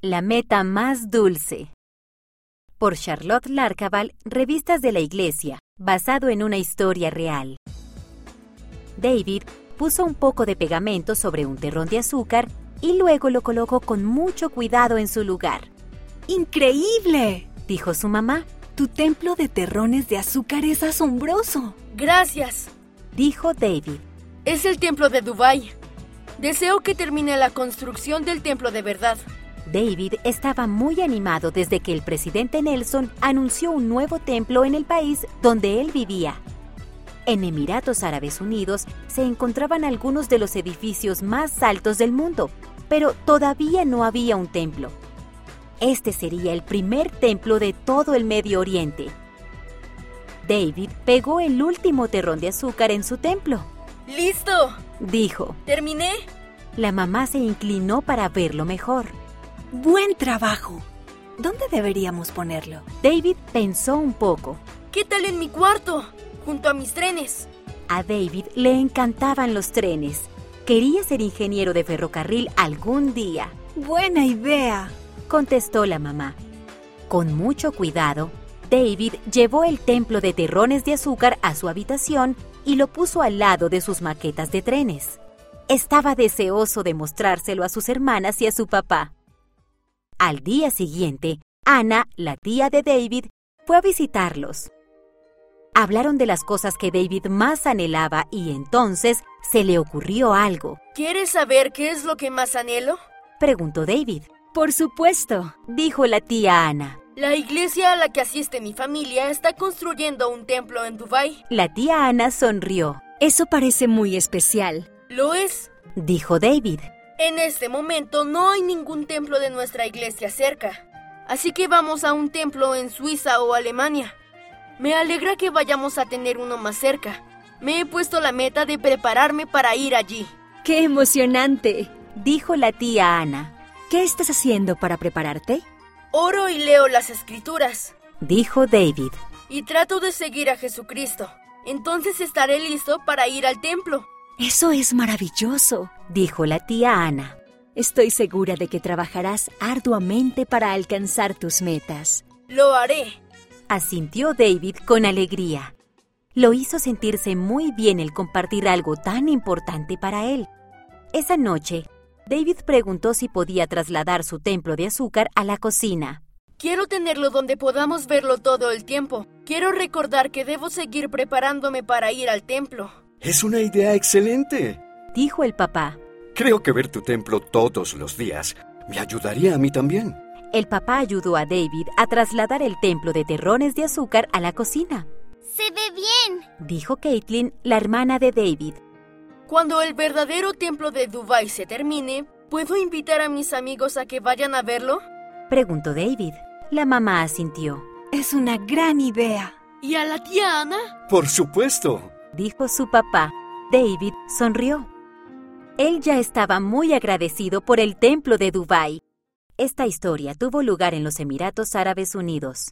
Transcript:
La meta más dulce. Por Charlotte Larcaval, Revistas de la Iglesia, basado en una historia real. David puso un poco de pegamento sobre un terrón de azúcar y luego lo colocó con mucho cuidado en su lugar. ¡Increíble! Dijo su mamá. Tu templo de terrones de azúcar es asombroso. Gracias. Dijo David. Es el templo de Dubai. Deseo que termine la construcción del templo de verdad. David estaba muy animado desde que el presidente Nelson anunció un nuevo templo en el país donde él vivía. En Emiratos Árabes Unidos se encontraban algunos de los edificios más altos del mundo, pero todavía no había un templo. Este sería el primer templo de todo el Medio Oriente. David pegó el último terrón de azúcar en su templo. ¡Listo! Dijo. ¿Terminé? La mamá se inclinó para verlo mejor. Buen trabajo. ¿Dónde deberíamos ponerlo? David pensó un poco. ¿Qué tal en mi cuarto? Junto a mis trenes. A David le encantaban los trenes. Quería ser ingeniero de ferrocarril algún día. Buena idea, contestó la mamá. Con mucho cuidado, David llevó el templo de terrones de azúcar a su habitación y lo puso al lado de sus maquetas de trenes. Estaba deseoso de mostrárselo a sus hermanas y a su papá. Al día siguiente, Ana, la tía de David, fue a visitarlos. Hablaron de las cosas que David más anhelaba y entonces se le ocurrió algo. ¿Quieres saber qué es lo que más anhelo? Preguntó David. Por supuesto, dijo la tía Ana. La iglesia a la que asiste mi familia está construyendo un templo en Dubái. La tía Ana sonrió. Eso parece muy especial. Lo es, dijo David. En este momento no hay ningún templo de nuestra iglesia cerca. Así que vamos a un templo en Suiza o Alemania. Me alegra que vayamos a tener uno más cerca. Me he puesto la meta de prepararme para ir allí. ¡Qué emocionante! dijo la tía Ana. ¿Qué estás haciendo para prepararte? Oro y leo las escrituras, dijo David. Y trato de seguir a Jesucristo. Entonces estaré listo para ir al templo. Eso es maravilloso, dijo la tía Ana. Estoy segura de que trabajarás arduamente para alcanzar tus metas. Lo haré, asintió David con alegría. Lo hizo sentirse muy bien el compartir algo tan importante para él. Esa noche, David preguntó si podía trasladar su templo de azúcar a la cocina. Quiero tenerlo donde podamos verlo todo el tiempo. Quiero recordar que debo seguir preparándome para ir al templo. Es una idea excelente, dijo el papá. Creo que ver tu templo todos los días me ayudaría a mí también. El papá ayudó a David a trasladar el templo de terrones de azúcar a la cocina. Se ve bien, dijo Caitlin, la hermana de David. Cuando el verdadero templo de Dubai se termine, ¿puedo invitar a mis amigos a que vayan a verlo? Preguntó David. La mamá asintió. Es una gran idea. ¿Y a la tía Ana? Por supuesto, dijo su papá. David sonrió. Él ya estaba muy agradecido por el templo de Dubái. Esta historia tuvo lugar en los Emiratos Árabes Unidos.